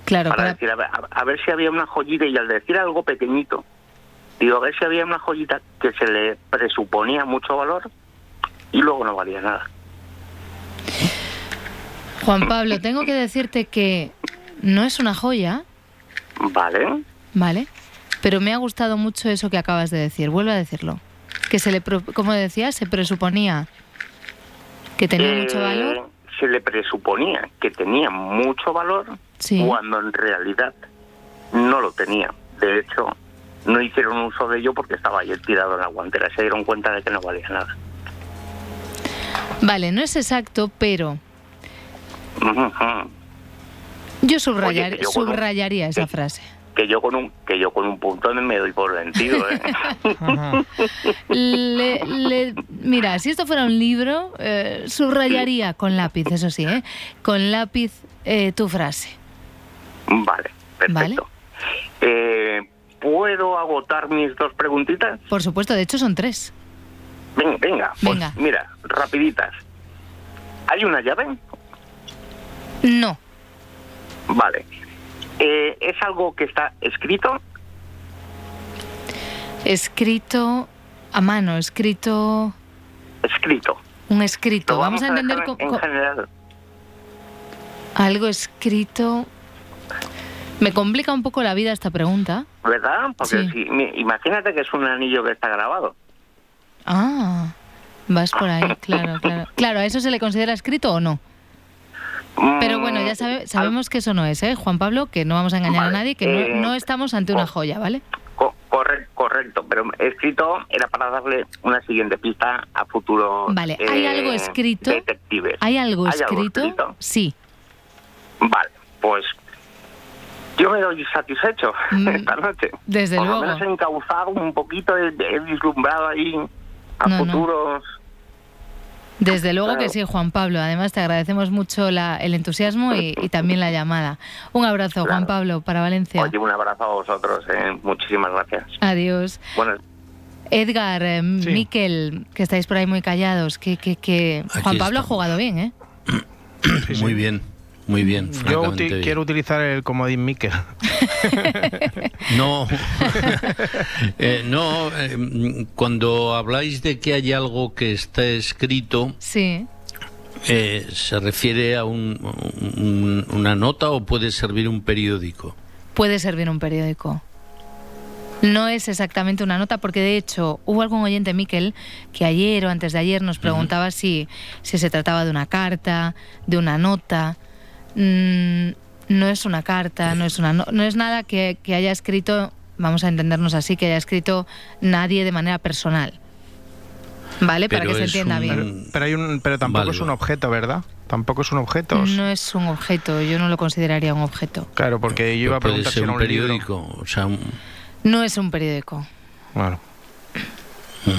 Claro, para para- decir, a ver, a ver si había una joyita y al decir algo pequeñito, digo, a ver si había una joyita que se le presuponía mucho valor y luego no valía nada. Juan Pablo, tengo que decirte que no es una joya, Vale. ¿vale? Pero me ha gustado mucho eso que acabas de decir. Vuelve a decirlo. Que se le, como decías, se presuponía que tenía Eh, mucho valor. Se le presuponía que tenía mucho valor Sí. cuando en realidad no lo tenía. De hecho, no hicieron uso de ello porque estaba ahí tirado en la guantera. Se dieron cuenta de que no valía nada. Vale, no es exacto, pero yo subrayar- Oye, que yo con un- subrayaría esa frase. Que yo con un que yo con un puntón me doy por vencido. ¿eh? <laughs> Le- le- mira, si esto fuera un libro, eh, subrayaría con lápiz, eso sí, ¿eh? Con lápiz eh, tu frase. Vale, perfecto. ¿Vale? ¿Puedo agotar mis dos preguntitas? Por supuesto, de hecho son tres. Venga, venga, pues Venga. mira, rapiditas. ¿Hay una llave? No, Vale. Eh, ¿Es algo que está escrito? escrito a mano, escrito... Escrito. Un escrito. Vamos a entender co- en general. algo escrito... Me complica un poco la vida esta pregunta. ¿Verdad? Porque Sí. si, mi- imagínate que es un anillo que está grabado. Ah, vas por ahí, <laughs> claro, claro. Claro, ¿a eso se le considera escrito o no? Pero bueno, ya sabe- sabemos que eso no es, ¿eh, Juan Pablo? Que no vamos a engañar Vale, a nadie, que no, eh, no estamos ante una joya, ¿vale? Co- corre- correcto, pero escrito era para darle una siguiente pista a futuros Vale, ¿hay eh, algo escrito? detectives. ¿Hay algo ¿Hay escrito? escrito? Sí. Vale, pues yo me doy satisfecho <laughs> esta noche. Mm, desde Por luego. lo menos he encauzado un poquito, he, he vislumbrado ahí a No, no. futuros. Desde luego que Claro. sí, Juan Pablo. Además, te agradecemos mucho la- el entusiasmo y, y también la llamada. Un abrazo, Juan Pablo, para Valencia. Oye, un abrazo a vosotros, eh, muchísimas gracias. Adiós. Bueno, Edgar, eh, Miquel, que estáis por ahí muy callados, que, que, que... Juan Pablo ha estamos. jugado bien, ¿eh? Muy bien, muy bien. Yo francamente uti- bien. quiero utilizar el comodín Mikel. <laughs> <laughs> No, <laughs> Eh, no. eh, cuando habláis de que hay algo que está escrito, Sí. eh, ¿se refiere a un- un- una nota o puede servir un periódico? Puede servir un periódico. No es exactamente una nota, porque de hecho hubo algún oyente, Miquel, que ayer o antes de ayer nos preguntaba si, si se trataba de una carta, de una nota. Mm, no es una carta, no es, una no, no es nada que, que haya escrito, vamos a entendernos así, que haya escrito nadie de manera personal. ¿Vale? Para que se entienda bien. Pero, hay un, pero tampoco Vale, es un objeto, ¿verdad? Tampoco es un objeto. No es un objeto, yo no lo consideraría un objeto. Claro, porque yo iba a puede preguntar si era un libro. periódico, o sea, un- No es un periódico. Bueno.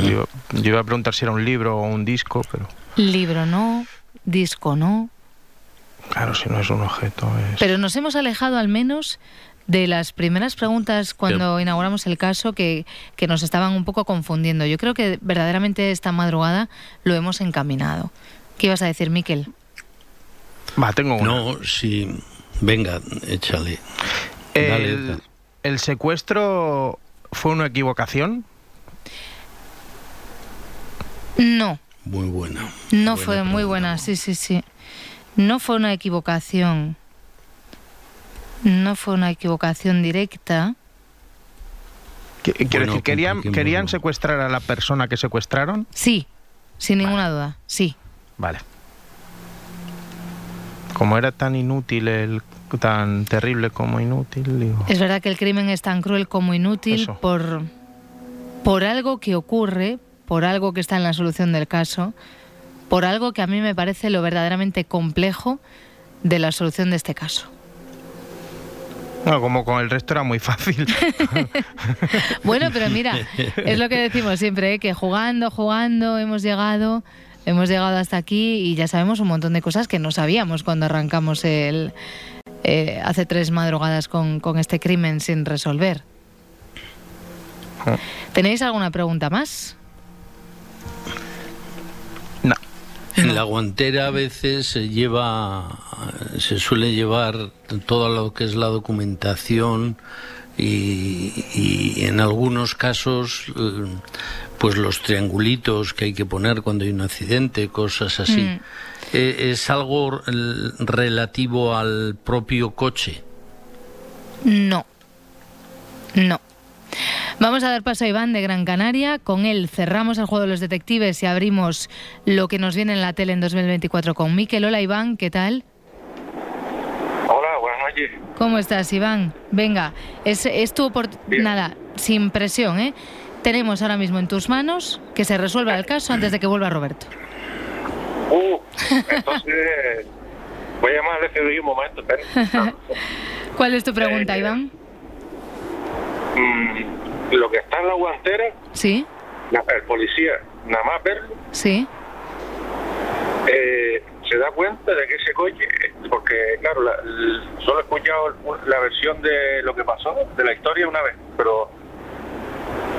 Yo, yo iba a preguntar si era un libro o un disco, pero Libro no, disco no. Claro, si no es un objeto. Es... Pero nos hemos alejado al menos de las primeras preguntas cuando inauguramos el caso que, que nos estaban un poco confundiendo. Yo creo que verdaderamente esta madrugada lo hemos encaminado. ¿Qué ibas a decir, Miquel? Va, tengo una. No, sí. Venga, échale. El, Dale. ¿El secuestro fue una equivocación? No, Muy buena. no fue muy buena, sí, sí, sí. No fue una equivocación. No fue una equivocación directa. Qu- Quiero Bueno, decir, ¿querían, compliquémoslo. ¿querían secuestrar a la persona que secuestraron? Sí, sin ninguna duda, sí. Vale. Como era tan inútil, el, tan terrible como inútil, digo. Es verdad que el crimen es tan cruel como inútil Eso. por, por algo que ocurre, por algo que está en la solución del caso, por algo que a mí me parece lo verdaderamente complejo de la solución de este caso. No, como con el resto era muy fácil. <laughs> Bueno, pero mira, es lo que decimos siempre, ¿eh? que jugando, jugando, hemos llegado, hemos llegado hasta aquí y ya sabemos un montón de cosas que no sabíamos cuando arrancamos el eh, hace tres madrugadas con, con este crimen sin resolver. ¿Tenéis alguna pregunta más? En la guantera a veces se lleva, se suele llevar todo lo que es la documentación y, y en algunos casos, eh, pues los triangulitos que hay que poner cuando hay un accidente, cosas así. Mm. Eh, ¿Es algo relativo al propio coche? No. No. Vamos a dar paso a Iván de Gran Canaria. Con él cerramos el juego de los detectives y abrimos lo que nos viene en la tele en 2024 con Miquel. Hola Iván, ¿qué tal? Hola, buenas noches. ¿Cómo estás, Iván? Venga, es, es tu oportunidad. Nada, sin presión, ¿eh? Tenemos ahora mismo en tus manos que se resuelva el caso antes de que vuelva Roberto. Uh, entonces <laughs> voy a llamar al FBI un momento, espera. <laughs> ¿Cuál es tu pregunta, Iván? Mm, lo que está en la guantera, Sí, la- el policía, nada más verlo, sí. eh, se da cuenta de que ese coche, porque claro, la- solo he escuchado la versión de lo que pasó, de la historia una vez, pero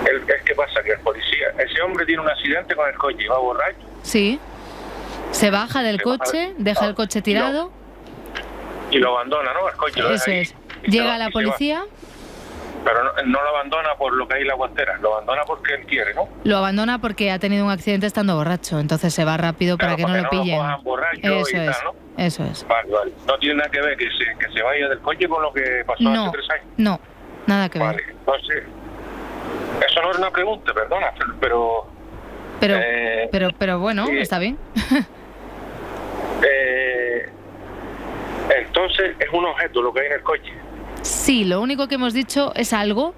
el, es que pasa que el policía, ese hombre tiene un accidente con el coche, va borracho, Sí. Se baja del Se coche, deja el coche tirado. y lo abandona, ¿no? El coche lo deja Eso ahí, es. Llega la policía, Pero no, no lo abandona por lo que hay en la guantera, lo abandona porque él quiere, ¿no? lo abandona porque ha tenido un accidente estando borracho, entonces se va rápido para que no para lo que no lo pillen. Eso y es. tal, ¿no? Eso es. Vale, vale. No tiene nada que ver que se, que se vaya del coche con lo que pasó No, hace tres años. no, nada que ver. Entonces, eso no era una pregunta, perdona, pero Pero, Eh, pero, pero bueno, sí. está bien. <laughs> eh, entonces es un objeto lo que hay en el coche. Sí, lo único que hemos dicho es algo,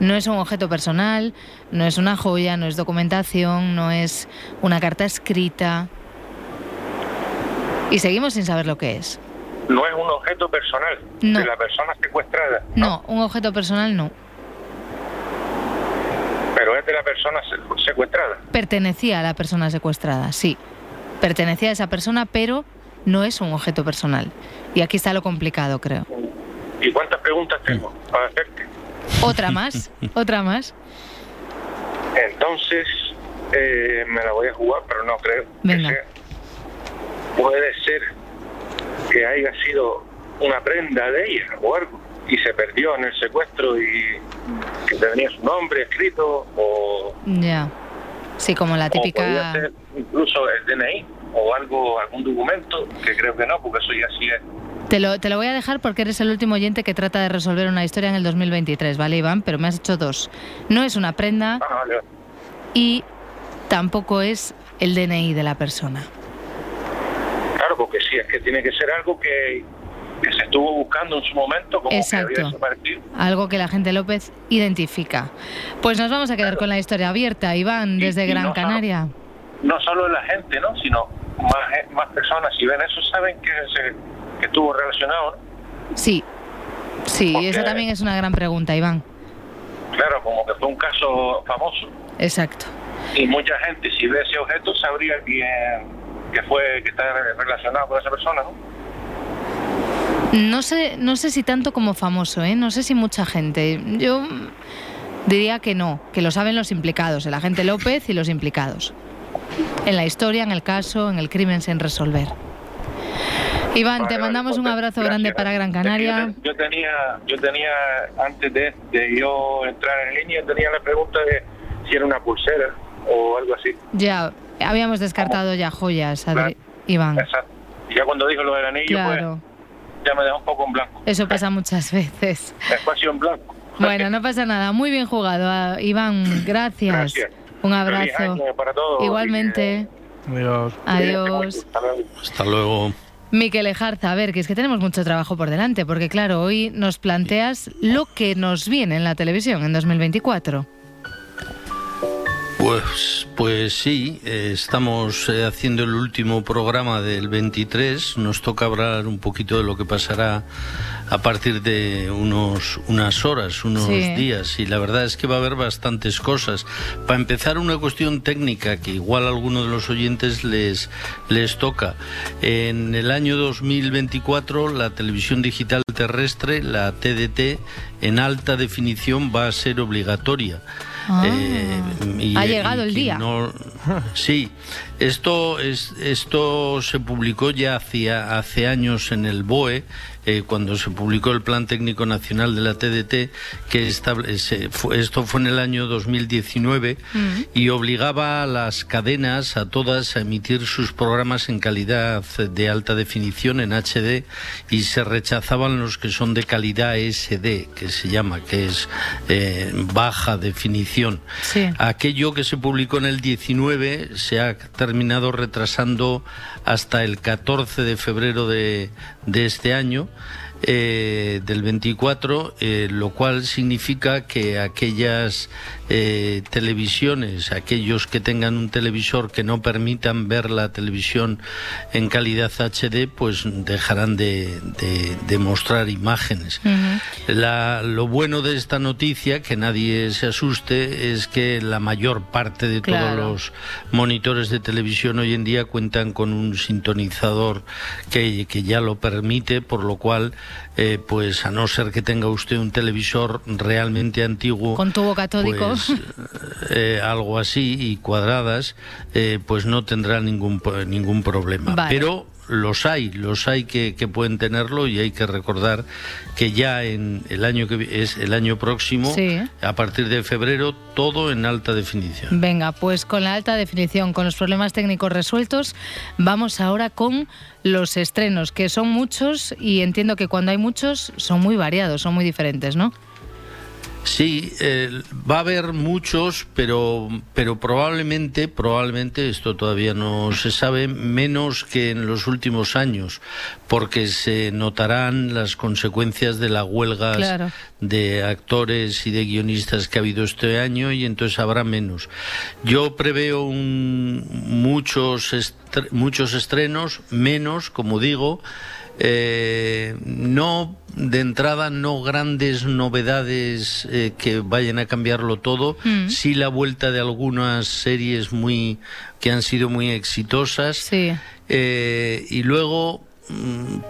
no es un objeto personal, no es una joya, no es documentación, no es una carta escrita. Y seguimos sin saber lo que es. No es un objeto personal No. de la persona secuestrada, No, un objeto personal no. pero es de la persona se- secuestrada. Pertenecía a la persona secuestrada, sí. Pertenecía a esa persona, pero no es un objeto personal. Y aquí está lo complicado, creo. ¿Y cuántas preguntas tengo para hacerte? Otra más, <laughs> otra más. Entonces, eh, me la voy a jugar, pero no creo. que Venga. sea. Puede ser que haya sido una prenda de ella o algo y se perdió en el secuestro y que tenía su nombre escrito o, Ya. Sí, como la o típica... ser incluso el DNI o algo algún documento que creo que no porque eso ya sí es Te lo, te lo voy a dejar porque eres el último oyente que trata de resolver una historia en el 2023, ¿vale, Iván? Pero me has hecho dos. No es una prenda Ah, vale. y tampoco es el DNI de la persona. claro porque sí es que tiene que ser algo que, que se estuvo buscando en su momento como que Exacto. desaparecido Algo que la gente López identifica. Pues nos vamos a quedar con la historia abierta, Iván, desde y Gran no solo- Canaria. no solo la gente, ¿no? Sino más, más personas, si ven eso, saben que, se, que estuvo relacionado, ¿no? Sí, sí, Porque- esa también es una gran pregunta, Iván. Claro, como que fue un caso famoso. Exacto. Y mucha gente, si ve ese objeto, sabría quién que fue, que está relacionado con esa persona, ¿no? No sé, no sé si tanto como famoso, ¿eh? no sé si mucha gente. Yo diría que no, que lo saben los implicados, el agente López y los implicados. En la historia, en el caso, en el crimen sin resolver. Iván, te mandamos un abrazo grande para Gran Canaria. Yo tenía, yo tenía antes de, de yo entrar en línea, tenía la pregunta de si era una pulsera o algo así. Ya, habíamos descartado ya joyas, Adri- Iván. Exacto. Y ya cuando dijo lo del anillo, Claro, pues ya me dejó un poco en blanco. eso pasa muchas veces. <laughs> Espacio en blanco. Bueno, no pasa nada. Muy bien jugado, ah, Iván. Gracias. Gracias. Un abrazo. para todos. Igualmente. Adiós. Adiós. Hasta luego. Miquel Ejarza, a ver, que es que tenemos mucho trabajo por delante, porque claro, hoy nos planteas lo que nos viene en la televisión en 2024. Pues, pues sí, eh, estamos eh, haciendo el último programa del 23. Nos toca hablar un poquito de lo que pasará a partir de unos, unas horas, unos Sí. días. Y la verdad es que va a haber bastantes cosas. Para empezar, una cuestión técnica que igual a alguno de los oyentes les, les toca. En el año 2024, la televisión digital terrestre, la TDT, en alta definición va a ser obligatoria. Ah. Eh, y- Ha llegado el día. no- sí, esto, es, esto se publicó ya hacía, hace años en el BOE, eh, cuando se publicó el Plan Técnico Nacional de la TDT, que establece, fue- esto fue en el año 2019 y obligaba a las cadenas, a todas, a emitir sus programas en calidad de alta definición, en HD, y se rechazaban los que son de calidad SD, que se llama, que es eh, baja definición. Sí. Aquello que se publicó en el 19 se ha terminado retrasando hasta el 14 de febrero de, de este año. eh, del 24, eh, lo cual significa que aquellas eh, televisiones, aquellos que tengan un televisor que no permitan ver la televisión en calidad HD, pues dejarán de, de- de mostrar imágenes. La- lo bueno de esta noticia, que nadie se asuste, es que la mayor parte de todos los monitores de televisión hoy en día cuentan con un sintonizador que, que ya lo permite, por lo cual, eh, pues a no ser que tenga usted un televisor realmente antiguo, Con tubo catódico. pues, <laughs> eh, algo así y cuadradas, eh, pues no tendrá ningún ningún problema. Vale. Pero los hay, los hay que, que pueden tenerlo y hay que recordar que ya en el año que es el año próximo, Sí. a partir de febrero, todo en alta definición. Venga, pues con la alta definición, con los problemas técnicos resueltos, vamos ahora con los estrenos, que son muchos y entiendo que cuando hay muchos son muy variados, son muy diferentes, ¿no? Sí, eh, va a haber muchos, pero, pero probablemente, probablemente, esto todavía no se sabe, menos que en los últimos años, porque se notarán las consecuencias de las huelgas Claro. de actores y de guionistas que ha habido este año y entonces habrá menos. Yo preveo un- muchos, estre- muchos estrenos, menos, como digo, eh, no de entrada no grandes novedades eh, que vayan a cambiarlo todo. Mm. sí la vuelta de algunas series muy que han sido muy exitosas. Eh, y luego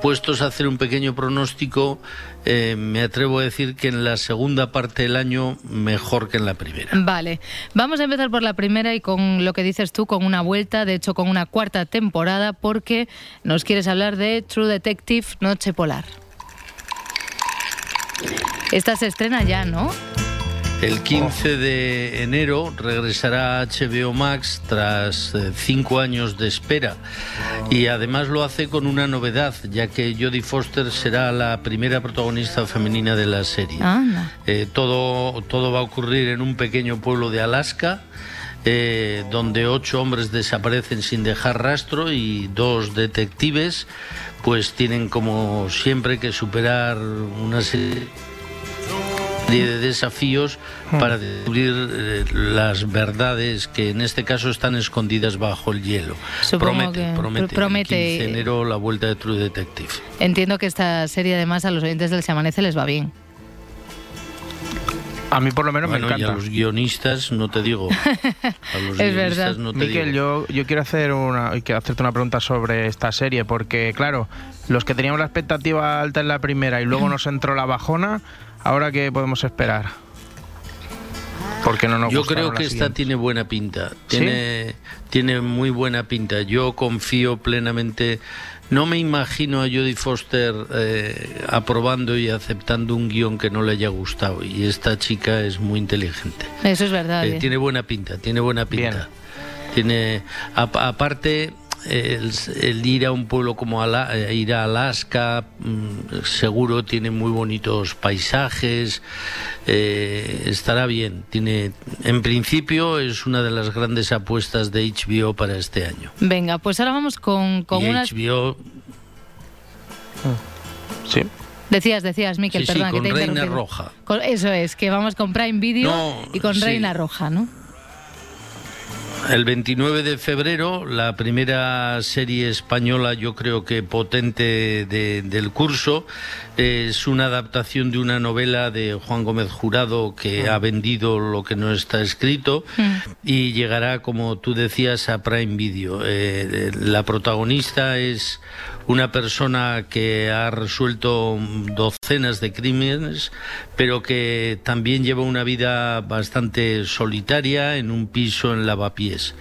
puestos a hacer un pequeño pronóstico eh, me atrevo a decir que en la segunda parte del año mejor que en la primera Vale, vamos a empezar por la primera y con lo que dices tú, con una vuelta, de hecho con una cuarta temporada, porque nos quieres hablar de True Detective Noche Polar. Esta se estrena ya, ¿no? El 15 de enero regresará a HBO Max tras eh, cinco años de espera y además lo hace con una novedad, ya que Jodie Foster será la primera protagonista femenina de la serie. Eh, todo, todo va a ocurrir en un pequeño pueblo de Alaska, eh, donde ocho hombres desaparecen sin dejar rastro y dos detectives pues tienen como siempre que superar una serie de desafíos para descubrir eh, las verdades que en este caso están escondidas bajo el hielo. Supongo promete, que promete. pr- promete. El 15 de enero la vuelta de True Detective. Entiendo que esta serie además a los oyentes del Se Amanece les va bien. A mí por lo menos Bueno, me y encanta. a los guionistas no te digo. <laughs> A los Es guionistas verdad. no te Miquel, digo. yo, yo quiero hacer una quiero hacerte una pregunta sobre esta serie, porque claro, los que teníamos la expectativa alta en la primera y luego <clears throat> nos entró la bajona, ahora qué podemos esperar. Porque no nos Yo creo que esta tiene buena pinta. ¿Sí? Tiene, tiene muy buena pinta. Yo confío plenamente. No me imagino a Jodie Foster eh, aprobando y aceptando un guion que no le haya gustado. Y esta chica es muy inteligente. Eso es verdad. Eh, eh. tiene buena pinta, tiene buena pinta. Tiene, a- aparte, el, el ir a un pueblo como Ala- eh, ir a Alaska, mm, seguro tiene muy bonitos paisajes, eh, estará bien. Tiene, en principio, es una de las grandes apuestas de HBO para este año. Venga, pues ahora vamos con, con y unas... HBO, Sí. Decías, decías, Miquel, sí, que con te he Reina. Roja. Con- eso es, que vamos con Prime Video No, y con sí. Reina Roja, ¿no? El 29 de febrero, la primera serie española, yo creo que potente de- del curso, es una adaptación de una novela de Juan Gómez Jurado que ha vendido lo que no está escrito y llegará, como tú decías, a Prime Video. Eh, la protagonista es una persona que ha resuelto docenas de crímenes, pero que también lleva una vida bastante solitaria en un piso en Lavapiés.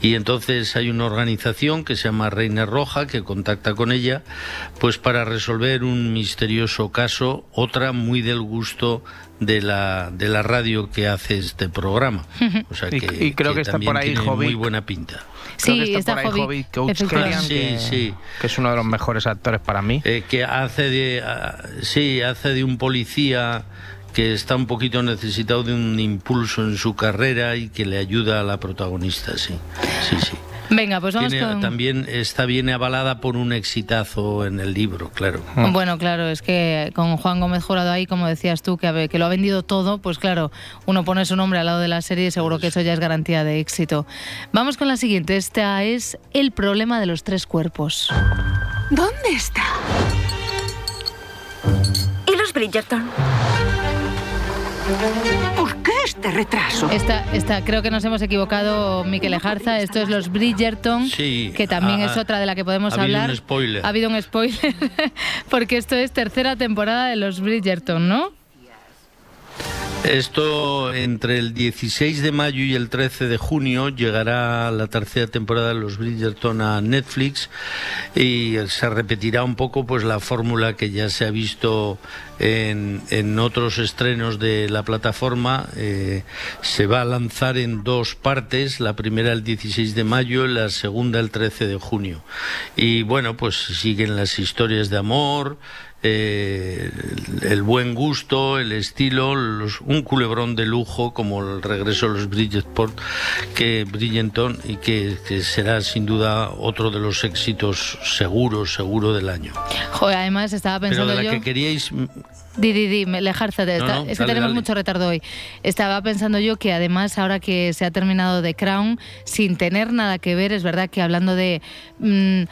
Y entonces hay una organización que se llama Reina Roja que contacta con ella, pues para resolver un misterioso caso, otra muy del gusto de la, de la radio que hace este programa. <laughs> O sea Y- que, y creo que está también por ahí tiene Hobbit. muy buena pinta. Creo Sí, que está, está por ahí que, Sí, sí. que es uno de los mejores actores para mí. Eh, que hace de ah, sí hace de un policía que está un poquito necesitado de un impulso en su carrera y que le ayuda a la protagonista sí sí sí Venga, pues vamos Tiene- con... también está bien avalada por un exitazo en el libro claro Bueno, claro, es que con Juan Gómez Jurado ahí, como decías tú, que, que lo ha vendido todo, pues claro, uno pone su nombre al lado de la serie y seguro que eso ya es garantía de éxito. Vamos con la siguiente. Esta es El problema de los tres cuerpos. ¿Dónde está? ¿Y los Bridgerton? ¿Por qué este retraso? Esta, esta, creo que nos hemos equivocado, Miquel Ejarza. Esto es los Bridgerton, Sí, que también ha- es otra de la que podemos ha habido hablar. un spoiler. Ha habido un spoiler, <laughs> porque esto es tercera temporada de los Bridgerton, ¿no? Esto entre el 16 de mayo y el 13 de junio llegará la tercera temporada de los Bridgerton a Netflix y se repetirá un poco pues la fórmula que ya se ha visto en, en otros estrenos de la plataforma. Eh, se va a lanzar en dos partes, la primera el 16 de mayo y la segunda el 13 de junio. Y bueno, pues siguen las historias de amor, eh, el, el buen gusto, el estilo, los- un culebrón de lujo como el regreso de los Bridgeport, que Bridgerton y que, que será sin duda otro de los éxitos seguros, seguro del año. Joder, además estaba Pero pensando de la yo... que queríais Di, di, di, me- Lejarza, de No, no, es que dale, tenemos dale. mucho retardo hoy. Estaba pensando yo que además ahora que se ha terminado The Crown, sin tener nada que ver, es verdad que hablando de... mm,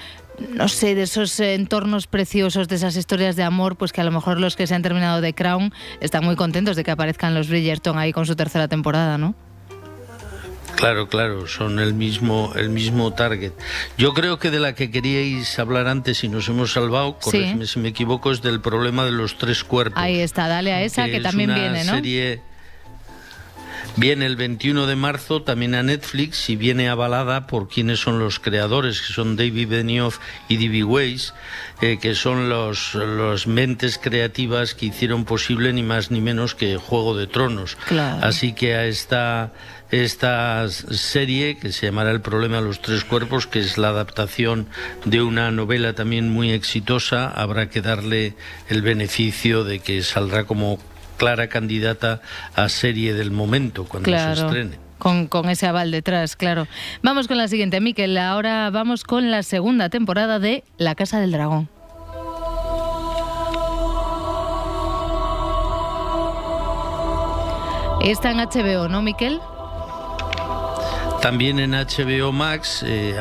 no sé, de esos entornos preciosos, de esas historias de amor, pues que a lo mejor los que se han terminado The Crown están muy contentos de que aparezcan los Bridgerton ahí con su tercera temporada, ¿no? Claro, claro, son el mismo, el mismo target. Yo creo que de la que queríais hablar antes y nos hemos salvado, Sí. corrígeme si me equivoco, es del problema de los tres cuerpos. Ahí está, dale a esa que, es también una viene, ¿no? serie Viene el 21 de marzo también a Netflix y viene avalada por quienes son los creadores, que son David Benioff y D.B. Weiss, eh, que son los, los mentes creativas que hicieron posible ni más ni menos que Juego de Tronos. Claro. Así que a esta, esta serie, que se llamará El problema de los tres cuerpos, que es la adaptación de una novela también muy exitosa, habrá que darle el beneficio de que saldrá como clara candidata a serie del momento cuando se estrene. Con, con ese aval detrás, claro. Vamos con la siguiente, Miquel. Ahora vamos con la segunda temporada de La Casa del Dragón. Está en HBO, ¿no, Miquel? También en HBO Max eh,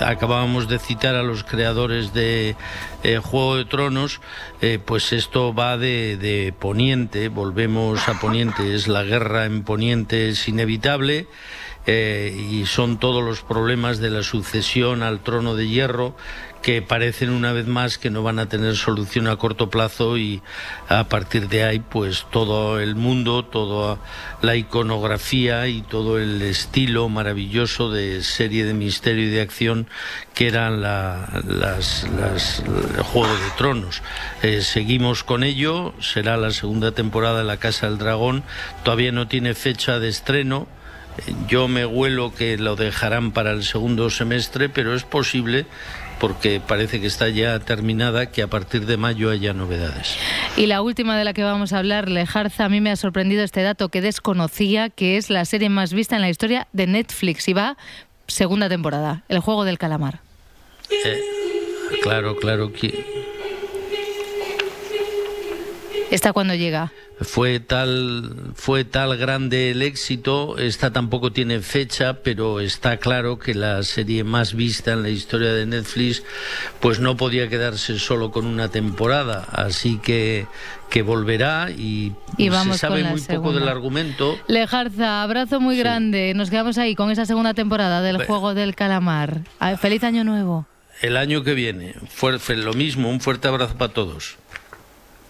acabábamos de citar a los creadores de eh, Juego de Tronos, eh, pues esto va de, de Poniente, volvemos a Poniente, es la guerra en Poniente, es inevitable. Eh, y son todos los problemas de la sucesión al trono de hierro que parecen una vez más que no van a tener solución a corto plazo y a partir de ahí pues todo el mundo, toda la iconografía y todo el estilo maravilloso de serie de misterio y de acción que eran la- las, las- Juego de Tronos. Eh, seguimos con ello, será la segunda temporada de La Casa del Dragón, todavía no tiene fecha de estreno. Yo me huelo que lo dejarán para el segundo semestre, pero es posible porque parece que está ya terminada, que a partir de mayo haya novedades. Y la última de la que vamos a hablar, Lejarza, a mí me ha sorprendido este dato que desconocía, que es la serie más vista en la historia de Netflix y va segunda temporada, El Juego del Calamar. Eh, claro, claro que ¿Esta cuando llega? fue tal fue tal grande el éxito, esta tampoco tiene fecha, pero está claro que la serie más vista en la historia de Netflix pues no podía quedarse solo con una temporada, así que que volverá y, Y vamos se sabe muy poco del argumento. Lejarza, abrazo muy grande. Nos quedamos ahí con esa segunda temporada del Juego del Calamar. Ah, Feliz año nuevo. El año que viene, fue, fue lo mismo, un fuerte abrazo para todos.